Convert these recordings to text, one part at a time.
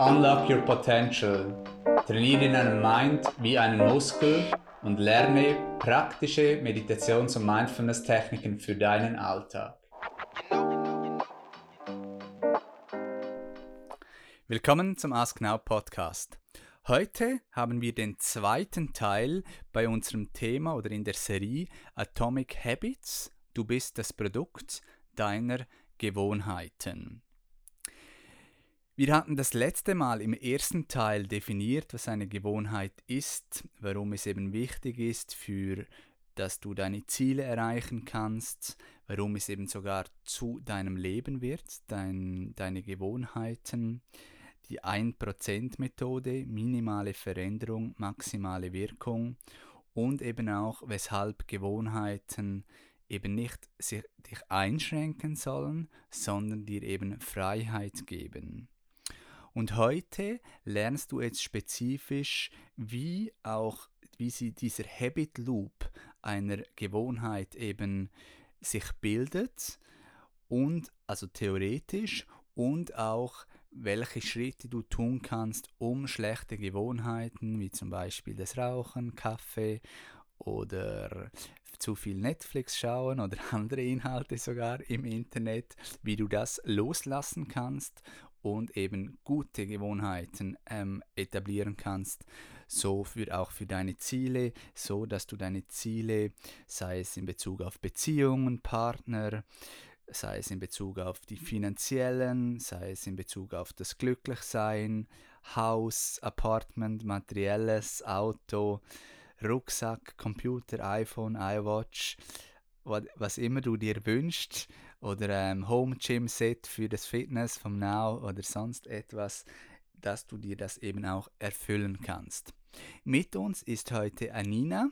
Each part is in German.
Unlock Your Potential. Trainiere deinen Mind wie einen Muskel und lerne praktische Meditations- und Mindfulness-Techniken für deinen Alltag. Willkommen zum Ask Now Podcast. Heute haben wir den zweiten Teil bei unserem Thema oder in der Serie Atomic Habits. Du bist das Produkt deiner Gewohnheiten. Wir hatten das letzte Mal im ersten Teil definiert, was eine Gewohnheit ist, warum es eben wichtig ist, für dass du deine Ziele erreichen kannst, warum es eben sogar zu deinem Leben wird, dein, deine Gewohnheiten, die 1%-Methode, minimale Veränderung, maximale Wirkung und eben auch, weshalb Gewohnheiten eben nicht sich, dich einschränken sollen, sondern dir eben Freiheit geben. Und heute lernst du jetzt spezifisch, wie auch wie sie dieser Habit Loop einer Gewohnheit eben sich bildet und also theoretisch und auch welche Schritte du tun kannst, um schlechte Gewohnheiten wie zum Beispiel das Rauchen, Kaffee oder zu viel Netflix schauen oder andere Inhalte sogar im Internet, wie du das loslassen kannst und eben gute Gewohnheiten ähm, etablieren kannst, so für auch für deine Ziele, so dass du deine Ziele, sei es in Bezug auf Beziehungen, Partner, sei es in Bezug auf die finanziellen, sei es in Bezug auf das Glücklichsein, Haus, Apartment, materielles, Auto, Rucksack, Computer, iPhone, iWatch, was immer du dir wünschst, oder ähm, Home Gym Set für das Fitness vom Now oder sonst etwas, dass du dir das eben auch erfüllen kannst. Mit uns ist heute Anina.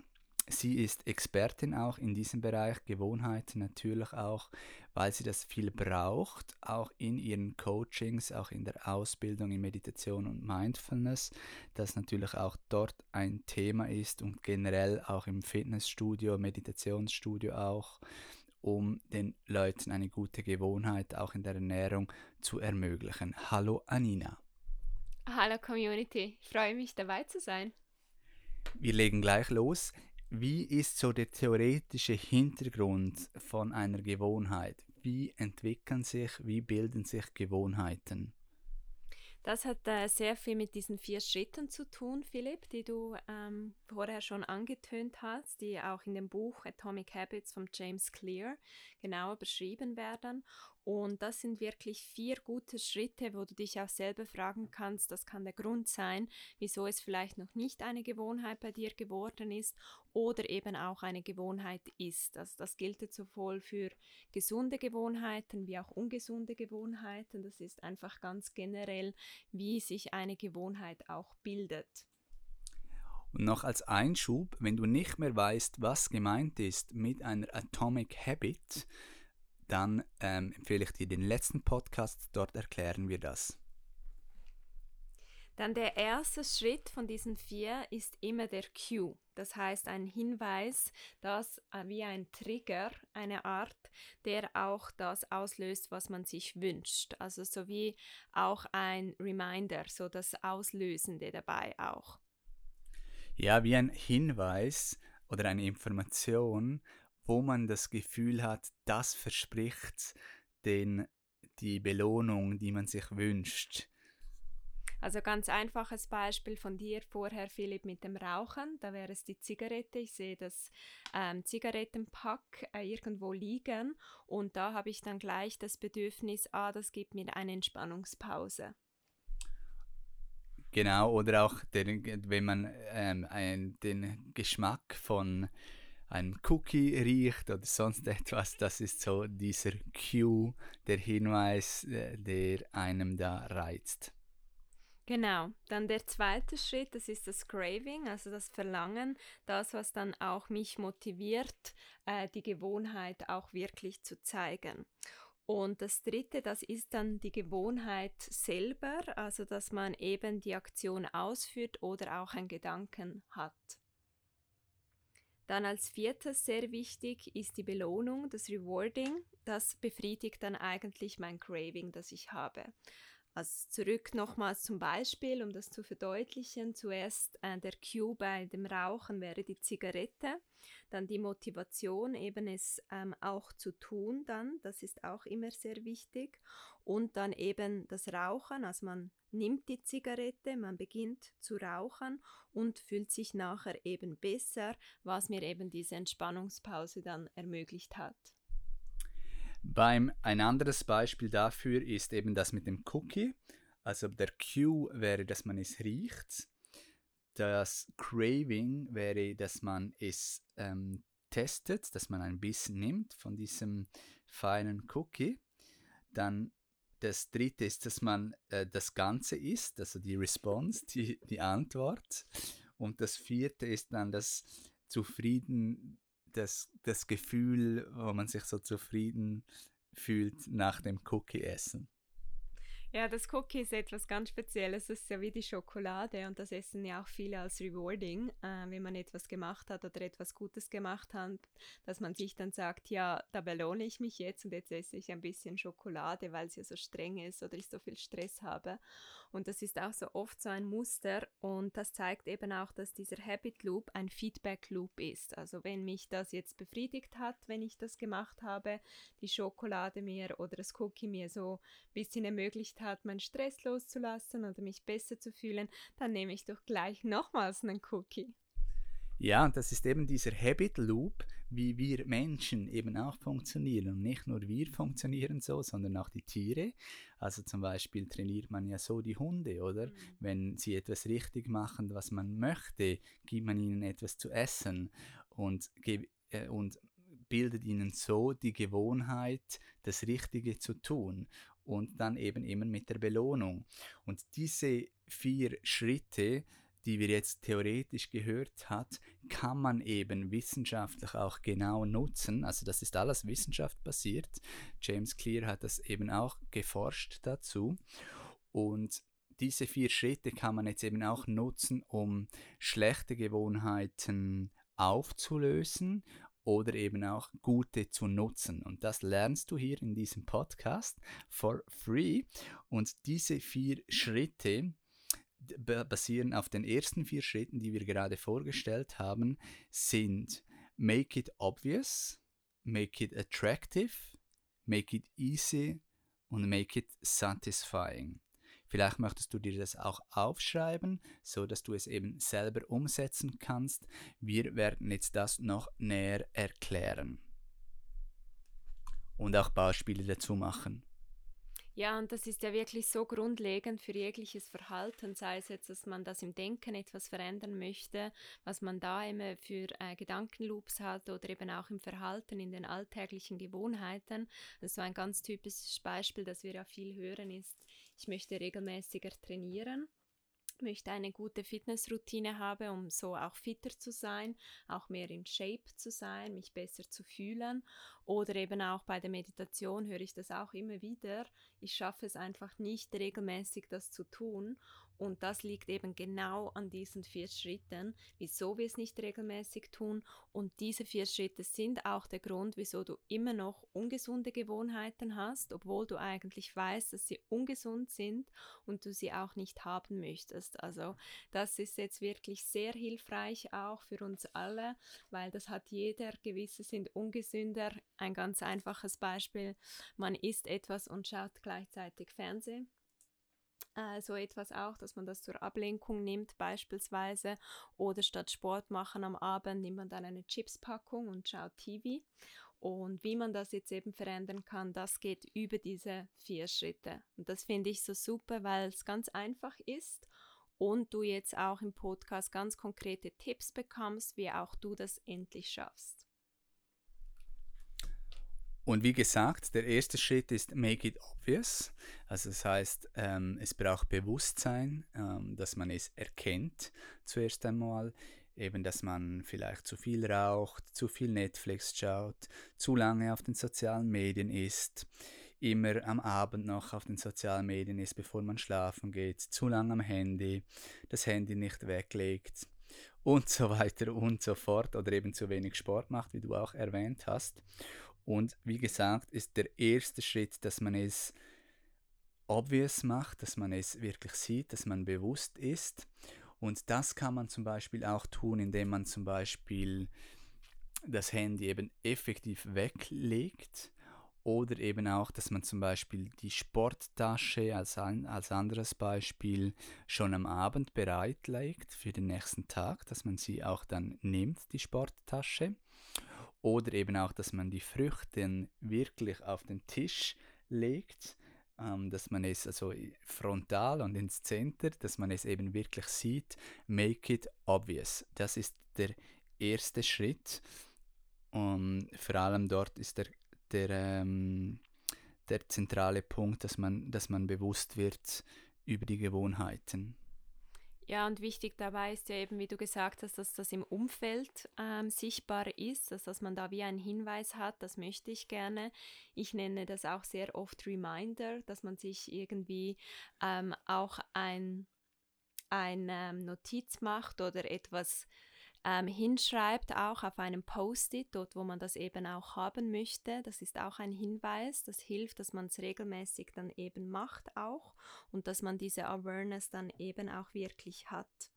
Sie ist Expertin auch in diesem Bereich, Gewohnheiten natürlich auch, weil sie das viel braucht, auch in ihren Coachings, auch in der Ausbildung in Meditation und Mindfulness, das natürlich auch dort ein Thema ist und generell auch im Fitnessstudio, Meditationsstudio auch um den Leuten eine gute Gewohnheit auch in der Ernährung zu ermöglichen. Hallo Anina. Hallo Community, ich freue mich dabei zu sein. Wir legen gleich los. Wie ist so der theoretische Hintergrund von einer Gewohnheit? Wie entwickeln sich, wie bilden sich Gewohnheiten? Das hat äh, sehr viel mit diesen vier Schritten zu tun, Philipp, die du ähm, vorher schon angetönt hast, die auch in dem Buch Atomic Habits von James Clear genauer beschrieben werden. Und das sind wirklich vier gute Schritte, wo du dich auch selber fragen kannst, das kann der Grund sein, wieso es vielleicht noch nicht eine Gewohnheit bei dir geworden ist oder eben auch eine Gewohnheit ist. Also das gilt sowohl für gesunde Gewohnheiten wie auch ungesunde Gewohnheiten. Das ist einfach ganz generell, wie sich eine Gewohnheit auch bildet. Und noch als Einschub, wenn du nicht mehr weißt, was gemeint ist mit einer Atomic Habit, dann ähm, empfehle ich dir den letzten Podcast, dort erklären wir das. Dann der erste Schritt von diesen vier ist immer der Cue. Das heißt ein Hinweis, das äh, wie ein Trigger, eine Art, der auch das auslöst, was man sich wünscht. Also sowie auch ein Reminder, so das Auslösende dabei auch. Ja, wie ein Hinweis oder eine Information, wo man das Gefühl hat, das verspricht den, die Belohnung, die man sich wünscht. Also ganz einfaches Beispiel von dir vorher, Philipp, mit dem Rauchen. Da wäre es die Zigarette. Ich sehe das ähm, Zigarettenpack äh, irgendwo liegen und da habe ich dann gleich das Bedürfnis, ah, das gibt mir eine Entspannungspause. Genau, oder auch den, wenn man ähm, ein, den Geschmack von ein Cookie riecht oder sonst etwas, das ist so dieser Cue, der Hinweis, äh, der einem da reizt. Genau, dann der zweite Schritt, das ist das Craving, also das Verlangen, das, was dann auch mich motiviert, äh, die Gewohnheit auch wirklich zu zeigen. Und das dritte, das ist dann die Gewohnheit selber, also dass man eben die Aktion ausführt oder auch einen Gedanken hat. Dann als viertes sehr wichtig ist die Belohnung, das Rewarding. Das befriedigt dann eigentlich mein Craving, das ich habe. Also zurück nochmals zum Beispiel, um das zu verdeutlichen. Zuerst äh, der Cue bei dem Rauchen wäre die Zigarette, dann die Motivation, eben es ähm, auch zu tun dann, das ist auch immer sehr wichtig. Und dann eben das Rauchen, also man nimmt die Zigarette, man beginnt zu rauchen und fühlt sich nachher eben besser, was mir eben diese Entspannungspause dann ermöglicht hat. Beim, ein anderes Beispiel dafür ist eben das mit dem Cookie. Also der Cue wäre, dass man es riecht. Das Craving wäre, dass man es ähm, testet, dass man ein bisschen nimmt von diesem feinen Cookie. Dann das dritte ist, dass man äh, das Ganze isst, also die Response, die, die Antwort. Und das vierte ist dann das Zufrieden das, das Gefühl, wo man sich so zufrieden fühlt nach dem Cookie-Essen. Ja, das Cookie ist etwas ganz Spezielles. Das ist ja wie die Schokolade und das essen ja auch viele als rewarding, äh, wenn man etwas gemacht hat oder etwas Gutes gemacht hat, dass man sich dann sagt, ja, da belohne ich mich jetzt und jetzt esse ich ein bisschen Schokolade, weil es ja so streng ist oder ich so viel Stress habe. Und das ist auch so oft so ein Muster und das zeigt eben auch, dass dieser Habit Loop ein Feedback Loop ist. Also wenn mich das jetzt befriedigt hat, wenn ich das gemacht habe, die Schokolade mir oder das Cookie mir so ein bisschen ermöglicht hat, meinen Stress loszulassen oder mich besser zu fühlen, dann nehme ich doch gleich nochmals einen Cookie. Ja, und das ist eben dieser Habit Loop, wie wir Menschen eben auch funktionieren. Und nicht nur wir funktionieren so, sondern auch die Tiere. Also zum Beispiel trainiert man ja so die Hunde, oder? Mhm. Wenn sie etwas richtig machen, was man möchte, gibt man ihnen etwas zu essen und, äh, und bildet ihnen so die Gewohnheit, das Richtige zu tun und dann eben immer mit der Belohnung. Und diese vier Schritte, die wir jetzt theoretisch gehört hat, kann man eben wissenschaftlich auch genau nutzen. Also das ist alles wissenschaftsbasiert. James Clear hat das eben auch geforscht dazu. Und diese vier Schritte kann man jetzt eben auch nutzen, um schlechte Gewohnheiten aufzulösen oder eben auch gute zu nutzen. Und das lernst du hier in diesem Podcast for free. Und diese vier Schritte, basieren auf den ersten vier Schritten, die wir gerade vorgestellt haben, sind Make it obvious, Make it attractive, Make it easy und Make it satisfying. Vielleicht möchtest du dir das auch aufschreiben, so dass du es eben selber umsetzen kannst. Wir werden jetzt das noch näher erklären und auch Beispiele dazu machen. Ja, und das ist ja wirklich so grundlegend für jegliches Verhalten, sei es jetzt, dass man das im Denken etwas verändern möchte, was man da immer für äh, Gedankenloops hat oder eben auch im Verhalten, in den alltäglichen Gewohnheiten. Also ein ganz typisches Beispiel, das wir ja viel hören, ist, ich möchte regelmäßiger trainieren möchte eine gute Fitnessroutine haben, um so auch fitter zu sein, auch mehr in Shape zu sein, mich besser zu fühlen. Oder eben auch bei der Meditation höre ich das auch immer wieder. Ich schaffe es einfach nicht regelmäßig, das zu tun. Und das liegt eben genau an diesen vier Schritten, wieso wir es nicht regelmäßig tun. Und diese vier Schritte sind auch der Grund, wieso du immer noch ungesunde Gewohnheiten hast, obwohl du eigentlich weißt, dass sie ungesund sind und du sie auch nicht haben möchtest. Also das ist jetzt wirklich sehr hilfreich auch für uns alle, weil das hat jeder. Gewisse sind ungesünder. Ein ganz einfaches Beispiel, man isst etwas und schaut gleichzeitig Fernsehen äh, so etwas auch, dass man das zur Ablenkung nimmt beispielsweise oder statt Sport machen am Abend nimmt man dann eine Chipspackung und schaut TV. Und wie man das jetzt eben verändern kann, das geht über diese vier Schritte. Und das finde ich so super, weil es ganz einfach ist und du jetzt auch im Podcast ganz konkrete Tipps bekommst, wie auch du das endlich schaffst. Und wie gesagt, der erste Schritt ist Make it obvious. Also das heißt, ähm, es braucht Bewusstsein, ähm, dass man es erkennt zuerst einmal. Eben, dass man vielleicht zu viel raucht, zu viel Netflix schaut, zu lange auf den sozialen Medien ist, immer am Abend noch auf den sozialen Medien ist, bevor man schlafen geht, zu lange am Handy, das Handy nicht weglegt und so weiter und so fort oder eben zu wenig Sport macht, wie du auch erwähnt hast. Und wie gesagt, ist der erste Schritt, dass man es obvious macht, dass man es wirklich sieht, dass man bewusst ist. Und das kann man zum Beispiel auch tun, indem man zum Beispiel das Handy eben effektiv weglegt oder eben auch, dass man zum Beispiel die Sporttasche als, ein, als anderes Beispiel schon am Abend bereitlegt für den nächsten Tag, dass man sie auch dann nimmt, die Sporttasche. Oder eben auch, dass man die Früchte wirklich auf den Tisch legt, ähm, dass man es also frontal und ins Center, dass man es eben wirklich sieht. Make it obvious. Das ist der erste Schritt. Und vor allem dort ist der, der, ähm, der zentrale Punkt, dass man, dass man bewusst wird über die Gewohnheiten. Ja, und wichtig dabei ist ja eben, wie du gesagt hast, dass das im Umfeld ähm, sichtbar ist, dass, dass man da wie einen Hinweis hat, das möchte ich gerne. Ich nenne das auch sehr oft Reminder, dass man sich irgendwie ähm, auch ein, ein ähm, Notiz macht oder etwas ähm, hinschreibt, auch auf einem Post-it, dort wo man das eben auch haben möchte. Das ist auch ein Hinweis, das hilft, dass man es regelmäßig dann eben macht auch und dass man diese Awareness dann eben auch wirklich hat.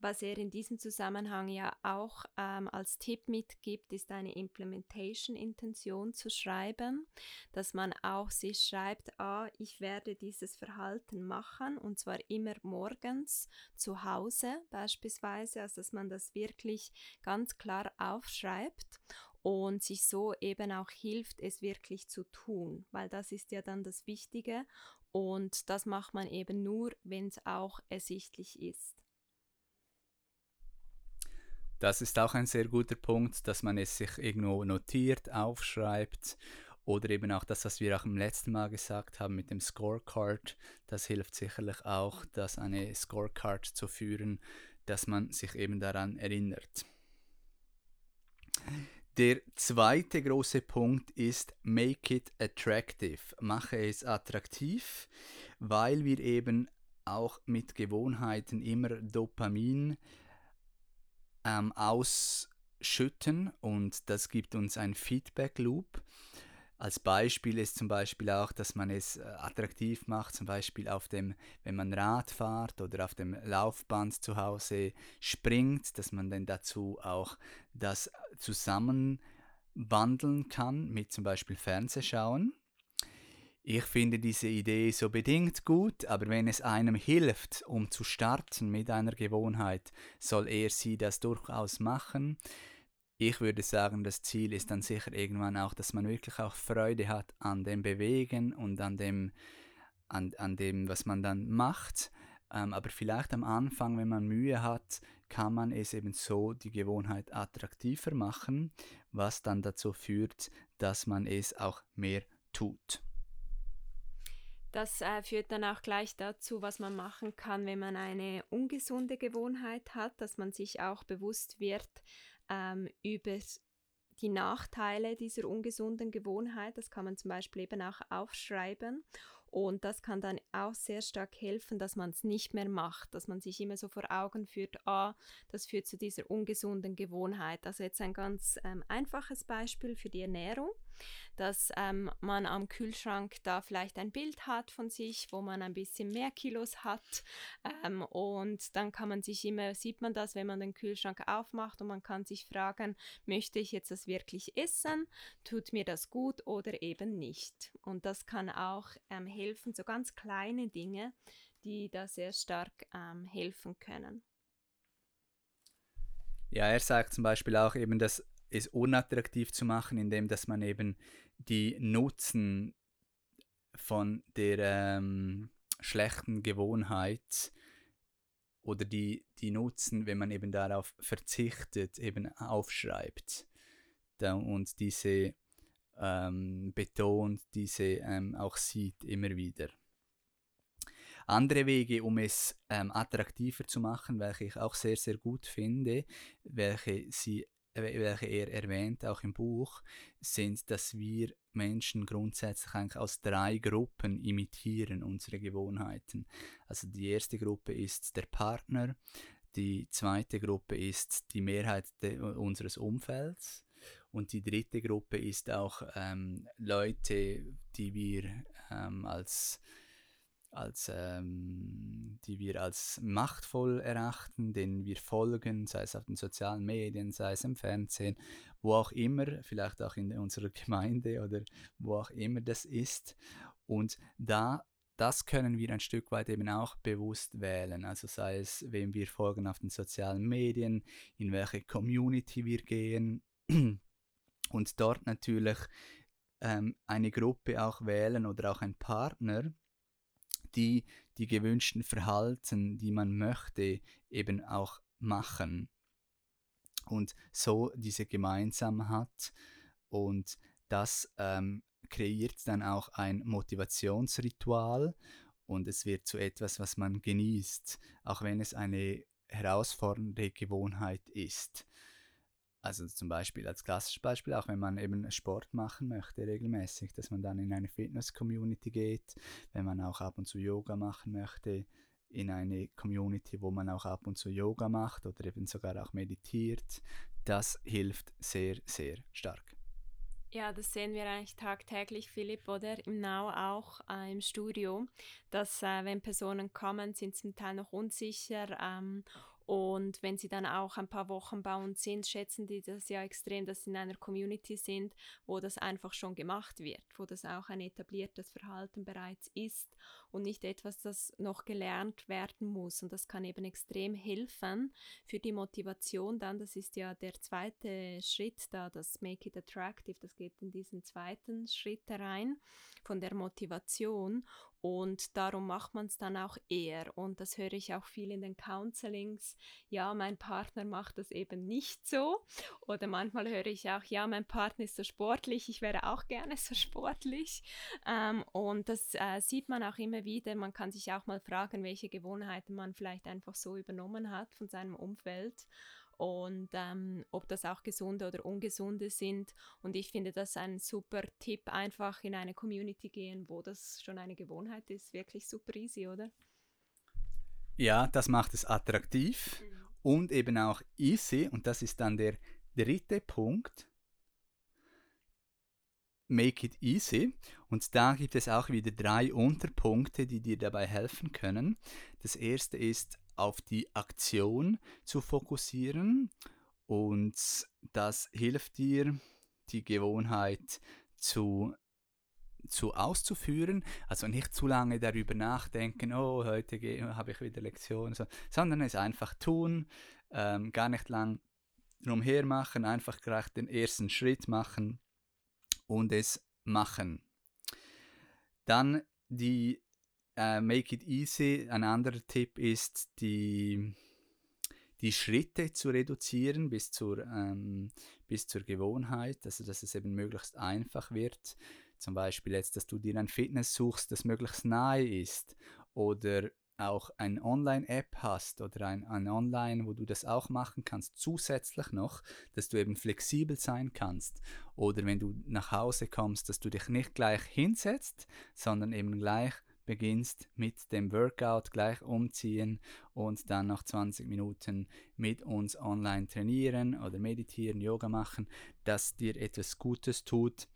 Was er in diesem Zusammenhang ja auch ähm, als Tipp mitgibt, ist eine Implementation-Intention zu schreiben, dass man auch sich schreibt, ah, ich werde dieses Verhalten machen und zwar immer morgens zu Hause beispielsweise, also dass man das wirklich ganz klar aufschreibt und sich so eben auch hilft, es wirklich zu tun, weil das ist ja dann das Wichtige und das macht man eben nur, wenn es auch ersichtlich ist. Das ist auch ein sehr guter Punkt, dass man es sich irgendwo notiert, aufschreibt oder eben auch das, was wir auch im letzten Mal gesagt haben mit dem Scorecard. Das hilft sicherlich auch, das eine Scorecard zu führen, dass man sich eben daran erinnert. Der zweite große Punkt ist Make it attractive. Mache es attraktiv, weil wir eben auch mit Gewohnheiten immer Dopamin ähm, ausschütten und das gibt uns ein Feedback Loop. Als Beispiel ist zum Beispiel auch, dass man es äh, attraktiv macht, zum Beispiel auf dem, wenn man Rad fährt oder auf dem Laufband zu Hause springt, dass man dann dazu auch das zusammen wandeln kann mit zum Beispiel Fernsehschauen. Ich finde diese Idee so bedingt gut, aber wenn es einem hilft, um zu starten mit einer Gewohnheit, soll er sie das durchaus machen. Ich würde sagen, das Ziel ist dann sicher irgendwann auch, dass man wirklich auch Freude hat an dem Bewegen und an dem, an, an dem was man dann macht. Ähm, aber vielleicht am Anfang, wenn man Mühe hat, kann man es eben so die Gewohnheit attraktiver machen, was dann dazu führt, dass man es auch mehr tut. Das äh, führt dann auch gleich dazu, was man machen kann, wenn man eine ungesunde Gewohnheit hat, dass man sich auch bewusst wird ähm, über die Nachteile dieser ungesunden Gewohnheit. Das kann man zum Beispiel eben auch aufschreiben. Und das kann dann auch sehr stark helfen, dass man es nicht mehr macht, dass man sich immer so vor Augen führt, ah, das führt zu dieser ungesunden Gewohnheit. Also jetzt ein ganz ähm, einfaches Beispiel für die Ernährung dass ähm, man am Kühlschrank da vielleicht ein Bild hat von sich, wo man ein bisschen mehr Kilos hat ähm, und dann kann man sich immer, sieht man das, wenn man den Kühlschrank aufmacht und man kann sich fragen, möchte ich jetzt das wirklich essen, tut mir das gut oder eben nicht. Und das kann auch ähm, helfen, so ganz kleine Dinge, die da sehr stark ähm, helfen können. Ja, er sagt zum Beispiel auch eben, dass es unattraktiv zu machen, indem dass man eben die Nutzen von der ähm, schlechten Gewohnheit oder die, die Nutzen, wenn man eben darauf verzichtet, eben aufschreibt da, und diese ähm, betont, diese ähm, auch sieht immer wieder. Andere Wege, um es ähm, attraktiver zu machen, welche ich auch sehr, sehr gut finde, welche sie welche er erwähnt, auch im Buch, sind, dass wir Menschen grundsätzlich eigentlich aus drei Gruppen imitieren unsere Gewohnheiten. Also die erste Gruppe ist der Partner, die zweite Gruppe ist die Mehrheit unseres Umfelds und die dritte Gruppe ist auch ähm, Leute, die wir ähm, als als ähm, die wir als machtvoll erachten, denen wir folgen, sei es auf den sozialen Medien, sei es im Fernsehen, wo auch immer, vielleicht auch in unserer Gemeinde oder wo auch immer das ist. Und da das können wir ein Stück weit eben auch bewusst wählen. Also sei es, wem wir folgen auf den sozialen Medien, in welche Community wir gehen und dort natürlich ähm, eine Gruppe auch wählen oder auch ein Partner, die die gewünschten Verhalten, die man möchte, eben auch machen und so diese gemeinsam hat und das ähm, kreiert dann auch ein Motivationsritual und es wird zu etwas, was man genießt, auch wenn es eine herausfordernde Gewohnheit ist. Also zum Beispiel als klassisches Beispiel, auch wenn man eben Sport machen möchte regelmäßig, dass man dann in eine Fitness-Community geht, wenn man auch ab und zu Yoga machen möchte, in eine Community, wo man auch ab und zu Yoga macht oder eben sogar auch meditiert, das hilft sehr, sehr stark. Ja, das sehen wir eigentlich tagtäglich, Philipp, oder im Now auch äh, im Studio, dass äh, wenn Personen kommen, sind zum Teil noch unsicher ähm, und wenn sie dann auch ein paar Wochen bei uns sind, schätzen die das ja extrem, dass sie in einer Community sind, wo das einfach schon gemacht wird, wo das auch ein etabliertes Verhalten bereits ist und nicht etwas, das noch gelernt werden muss. Und das kann eben extrem helfen für die Motivation dann. Das ist ja der zweite Schritt da, das Make It Attractive, das geht in diesen zweiten Schritt herein von der Motivation. Und darum macht man es dann auch eher. Und das höre ich auch viel in den Counselings. Ja, mein Partner macht das eben nicht so. Oder manchmal höre ich auch, ja, mein Partner ist so sportlich, ich wäre auch gerne so sportlich. Ähm, und das äh, sieht man auch immer wieder. Man kann sich auch mal fragen, welche Gewohnheiten man vielleicht einfach so übernommen hat von seinem Umfeld und ähm, ob das auch gesunde oder ungesunde sind. Und ich finde das ein super Tipp, einfach in eine Community gehen, wo das schon eine Gewohnheit ist. Wirklich super easy, oder? Ja, das macht es attraktiv mhm. und eben auch easy. Und das ist dann der dritte Punkt. Make it easy. Und da gibt es auch wieder drei Unterpunkte, die dir dabei helfen können. Das erste ist auf die Aktion zu fokussieren und das hilft dir, die Gewohnheit zu, zu auszuführen. Also nicht zu lange darüber nachdenken, oh, heute habe ich wieder Lektionen, so, sondern es einfach tun, ähm, gar nicht lang drumher machen, einfach gleich den ersten Schritt machen und es machen. Dann die Uh, make it easy. Ein anderer Tipp ist, die, die Schritte zu reduzieren bis zur, ähm, bis zur Gewohnheit, also dass es eben möglichst einfach wird. Zum Beispiel jetzt, dass du dir ein Fitness suchst, das möglichst nahe ist oder auch eine Online-App hast oder ein, ein Online, wo du das auch machen kannst, zusätzlich noch, dass du eben flexibel sein kannst. Oder wenn du nach Hause kommst, dass du dich nicht gleich hinsetzt, sondern eben gleich beginnst mit dem Workout gleich umziehen und dann noch 20 Minuten mit uns online trainieren oder meditieren, Yoga machen, das dir etwas Gutes tut.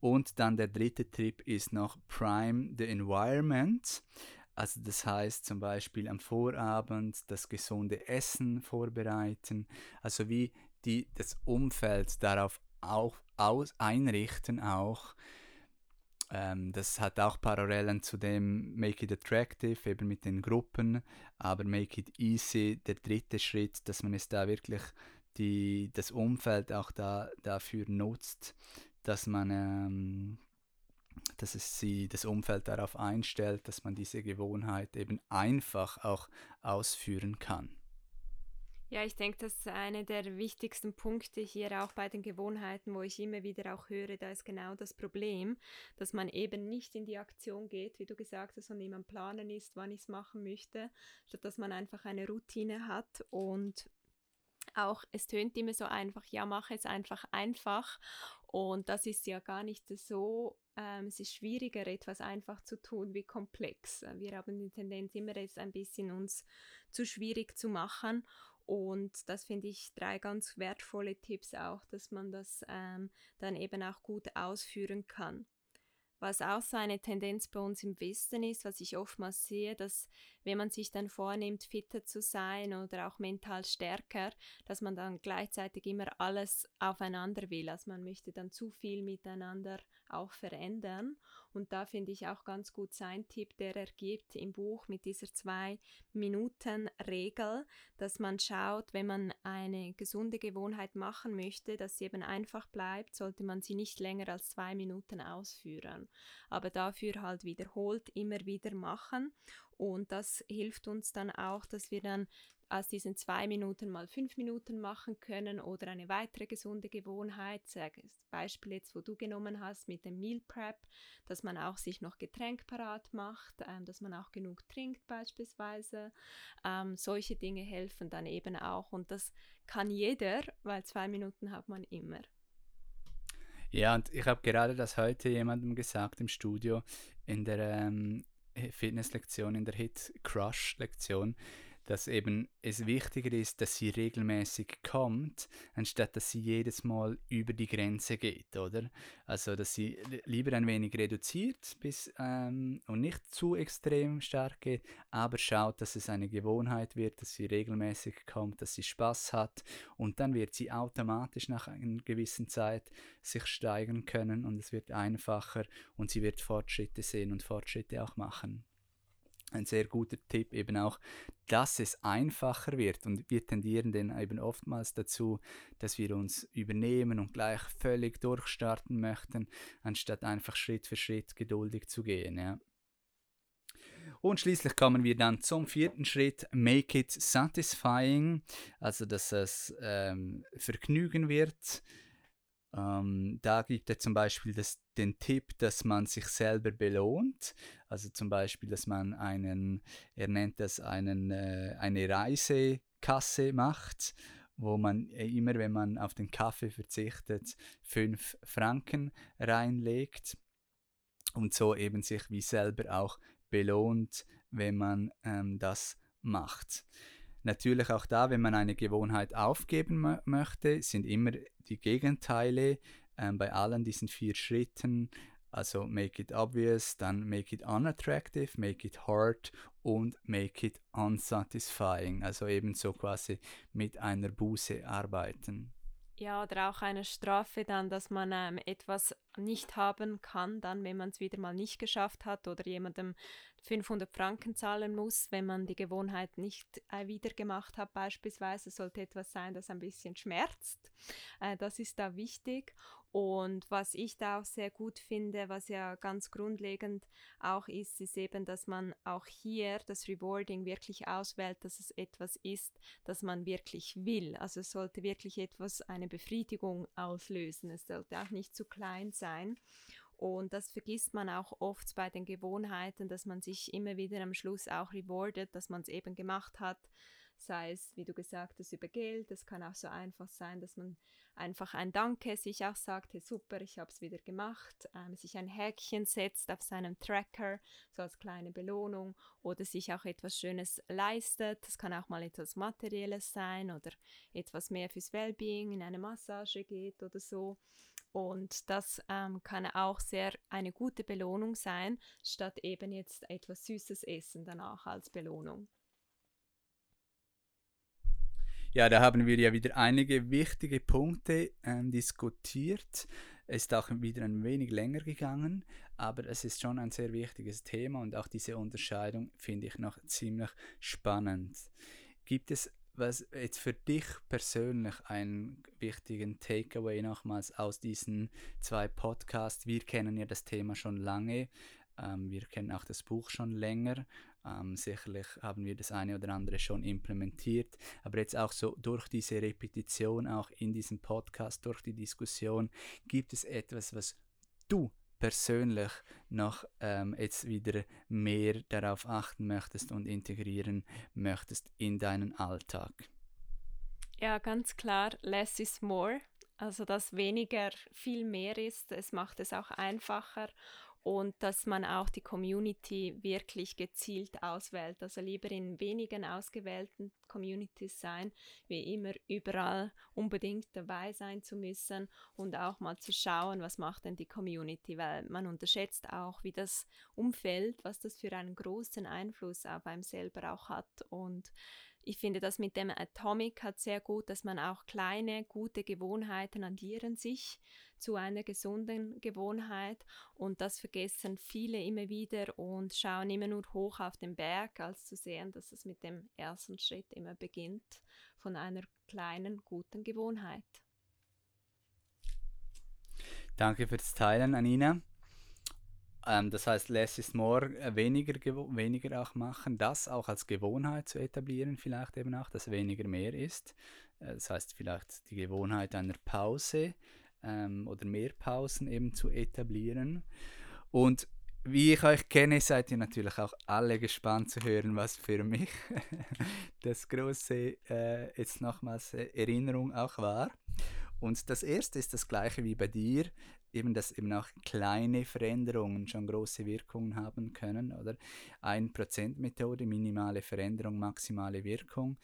Und dann der dritte Tipp ist noch Prime the Environment. Also das heißt zum Beispiel am Vorabend das gesunde Essen vorbereiten, also wie die, das Umfeld darauf auch aus, einrichten auch, ähm, das hat auch Parallelen zu dem Make It Attractive, eben mit den Gruppen, aber Make It Easy, der dritte Schritt, dass man es da wirklich die, das Umfeld auch da, dafür nutzt, dass man ähm, dass es sie das Umfeld darauf einstellt, dass man diese Gewohnheit eben einfach auch ausführen kann. Ja, ich denke, das ist einer der wichtigsten Punkte hier auch bei den Gewohnheiten, wo ich immer wieder auch höre, da ist genau das Problem, dass man eben nicht in die Aktion geht, wie du gesagt hast, und immer Planen ist, wann ich es machen möchte, statt dass man einfach eine Routine hat und auch, es tönt immer so einfach, ja, mache es einfach einfach. Und das ist ja gar nicht so, ähm, es ist schwieriger, etwas einfach zu tun, wie komplex. Wir haben die Tendenz, immer es ein bisschen uns zu schwierig zu machen. Und das finde ich drei ganz wertvolle Tipps auch, dass man das ähm, dann eben auch gut ausführen kann. was auch so eine Tendenz bei uns im Westen ist, was ich oftmals sehe, dass wenn man sich dann vornimmt, fitter zu sein oder auch mental stärker, dass man dann gleichzeitig immer alles aufeinander will. Also man möchte dann zu viel miteinander auch verändern. Und da finde ich auch ganz gut sein Tipp, der er gibt im Buch mit dieser Zwei-Minuten-Regel, dass man schaut, wenn man eine gesunde Gewohnheit machen möchte, dass sie eben einfach bleibt, sollte man sie nicht länger als zwei Minuten ausführen. Aber dafür halt wiederholt immer wieder machen und das hilft uns dann auch, dass wir dann aus diesen zwei Minuten mal fünf Minuten machen können oder eine weitere gesunde Gewohnheit, das Beispiel jetzt, wo du genommen hast mit dem Meal Prep, dass man auch sich noch Getränk parat macht, ähm, dass man auch genug trinkt beispielsweise. Ähm, solche Dinge helfen dann eben auch und das kann jeder, weil zwei Minuten hat man immer. Ja, und ich habe gerade das heute jemandem gesagt im Studio in der ähm, Fitnesslektion, in der Hit Crush Lektion, dass eben es wichtiger ist, dass sie regelmäßig kommt, anstatt dass sie jedes Mal über die Grenze geht, oder? Also, dass sie lieber ein wenig reduziert bis, ähm, und nicht zu extrem stark geht, aber schaut, dass es eine Gewohnheit wird, dass sie regelmäßig kommt, dass sie Spaß hat und dann wird sie automatisch nach einer gewissen Zeit sich steigern können und es wird einfacher und sie wird Fortschritte sehen und Fortschritte auch machen ein sehr guter Tipp eben auch, dass es einfacher wird. Und wir tendieren dann eben oftmals dazu, dass wir uns übernehmen und gleich völlig durchstarten möchten, anstatt einfach Schritt für Schritt geduldig zu gehen. Ja. Und schließlich kommen wir dann zum vierten Schritt, make it satisfying, also dass es ähm, Vergnügen wird. Ähm, da gibt er zum Beispiel das, den Tipp, dass man sich selber belohnt. Also zum Beispiel, dass man einen, er nennt das einen, äh, eine Reisekasse macht, wo man äh, immer, wenn man auf den Kaffee verzichtet, fünf Franken reinlegt und so eben sich wie selber auch belohnt, wenn man ähm, das macht. Natürlich auch da, wenn man eine Gewohnheit aufgeben möchte, sind immer die Gegenteile äh, bei allen diesen vier Schritten. Also make it obvious, dann make it unattractive, make it hard und make it unsatisfying. Also ebenso quasi mit einer Buße arbeiten. Ja, oder auch eine Strafe dann, dass man ähm, etwas nicht haben kann, dann, wenn man es wieder mal nicht geschafft hat oder jemandem 500 Franken zahlen muss, wenn man die Gewohnheit nicht äh, wieder gemacht hat. Beispielsweise sollte etwas sein, das ein bisschen schmerzt. Äh, das ist da wichtig. Und was ich da auch sehr gut finde, was ja ganz grundlegend auch ist, ist eben, dass man auch hier das Rewarding wirklich auswählt, dass es etwas ist, das man wirklich will. Also es sollte wirklich etwas, eine Befriedigung auslösen. Es sollte auch nicht zu klein sein. Und das vergisst man auch oft bei den Gewohnheiten, dass man sich immer wieder am Schluss auch rewardet, dass man es eben gemacht hat. Sei es, wie du gesagt hast, über Geld. Es kann auch so einfach sein, dass man einfach ein Danke sich auch sagt, hey super, ich habe es wieder gemacht, ähm, sich ein Häkchen setzt auf seinem Tracker, so als kleine Belohnung oder sich auch etwas Schönes leistet. Das kann auch mal etwas Materielles sein oder etwas mehr fürs Wellbeing, in eine Massage geht oder so. Und das ähm, kann auch sehr eine gute Belohnung sein, statt eben jetzt etwas Süßes essen danach als Belohnung. Ja, da haben wir ja wieder einige wichtige Punkte ähm, diskutiert. Es ist auch wieder ein wenig länger gegangen, aber es ist schon ein sehr wichtiges Thema und auch diese Unterscheidung finde ich noch ziemlich spannend. Gibt es was jetzt für dich persönlich einen wichtigen Takeaway nochmals aus diesen zwei Podcasts? Wir kennen ja das Thema schon lange, ähm, wir kennen auch das Buch schon länger. Ähm, sicherlich haben wir das eine oder andere schon implementiert, aber jetzt auch so durch diese Repetition, auch in diesem Podcast, durch die Diskussion, gibt es etwas, was du persönlich noch ähm, jetzt wieder mehr darauf achten möchtest und integrieren möchtest in deinen Alltag? Ja, ganz klar, less is more. Also dass weniger viel mehr ist, es macht es auch einfacher und dass man auch die Community wirklich gezielt auswählt. Also lieber in wenigen ausgewählten Communities sein, wie immer überall unbedingt dabei sein zu müssen und auch mal zu schauen, was macht denn die Community, weil man unterschätzt auch, wie das Umfeld, was das für einen großen Einfluss auf einem selber auch hat und ich finde das mit dem Atomic hat sehr gut, dass man auch kleine, gute Gewohnheiten addieren sich zu einer gesunden Gewohnheit und das vergessen viele immer wieder und schauen immer nur hoch auf den Berg, als zu sehen, dass es mit dem ersten Schritt immer beginnt von einer kleinen, guten Gewohnheit. Danke fürs Teilen, Anina. Ähm, das heißt, less is more, äh, weniger, weniger auch machen, das auch als Gewohnheit zu etablieren, vielleicht eben auch, dass weniger mehr ist. Äh, das heißt, vielleicht die Gewohnheit einer Pause ähm, oder mehr Pausen eben zu etablieren. Und wie ich euch kenne, seid ihr natürlich auch alle gespannt zu hören, was für mich das große, äh, jetzt nochmals äh, Erinnerung auch war. Und das erste ist das gleiche wie bei dir eben, dass eben auch kleine Veränderungen schon große Wirkungen haben können, oder? 1%-Methode, minimale Veränderung, maximale Wirkung.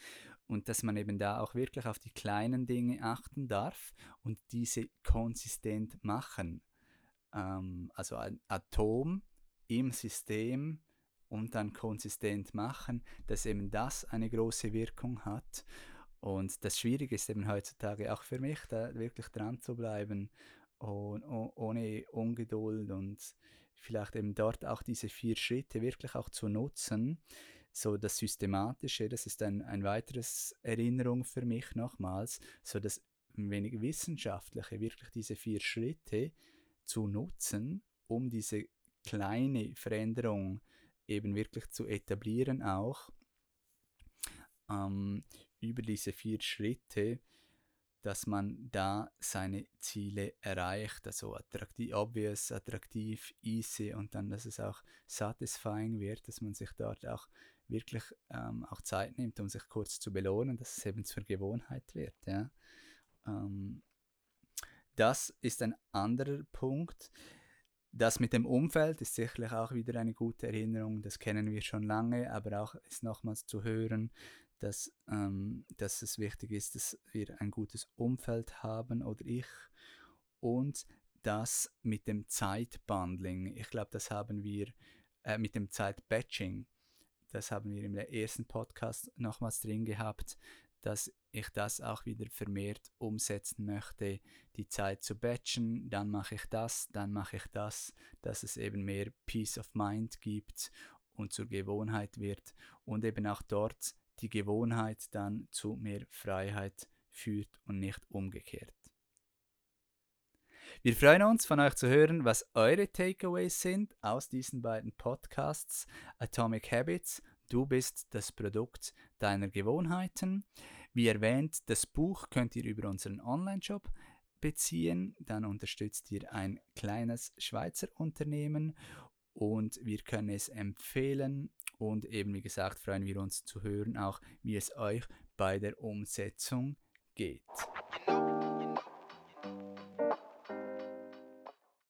Und dass man eben da auch wirklich auf die kleinen Dinge achten darf und diese konsistent machen. Ähm, also ein Atom im System und dann konsistent machen, dass eben das eine große Wirkung hat. Und das Schwierige ist eben heutzutage auch für mich, da wirklich dran zu bleiben und, ohne Ungeduld und vielleicht eben dort auch diese vier Schritte wirklich auch zu nutzen. So das Systematische, das ist ein, ein weiteres Erinnerung für mich nochmals, so das wenig Wissenschaftliche, wirklich diese vier Schritte zu nutzen, um diese kleine Veränderung eben wirklich zu etablieren auch. Ähm, über diese vier Schritte dass man da seine Ziele erreicht. Also attraktiv, obvious, attraktiv, easy und dann, dass es auch satisfying wird, dass man sich dort auch wirklich ähm, auch Zeit nimmt, um sich kurz zu belohnen, dass es eben zur Gewohnheit wird. Ja. Ähm, das ist ein anderer Punkt. Das mit dem Umfeld ist sicherlich auch wieder eine gute Erinnerung. Das kennen wir schon lange, aber auch ist nochmals zu hören, dass, ähm, dass es wichtig ist, dass wir ein gutes Umfeld haben oder ich und das mit dem Zeitbundling. Ich glaube, das haben wir äh, mit dem Zeitbatching. Das haben wir im ersten Podcast nochmals drin gehabt, dass ich das auch wieder vermehrt umsetzen möchte, die Zeit zu batchen, dann mache ich das, dann mache ich das, dass es eben mehr Peace of Mind gibt und zur Gewohnheit wird und eben auch dort die Gewohnheit dann zu mehr Freiheit führt und nicht umgekehrt. Wir freuen uns, von euch zu hören, was eure Takeaways sind aus diesen beiden Podcasts Atomic Habits. Du bist das Produkt deiner Gewohnheiten. Wie erwähnt, das Buch könnt ihr über unseren Online-Shop beziehen. Dann unterstützt ihr ein kleines Schweizer Unternehmen und wir können es empfehlen und eben, wie gesagt, freuen wir uns zu hören, auch wie es euch bei der Umsetzung geht.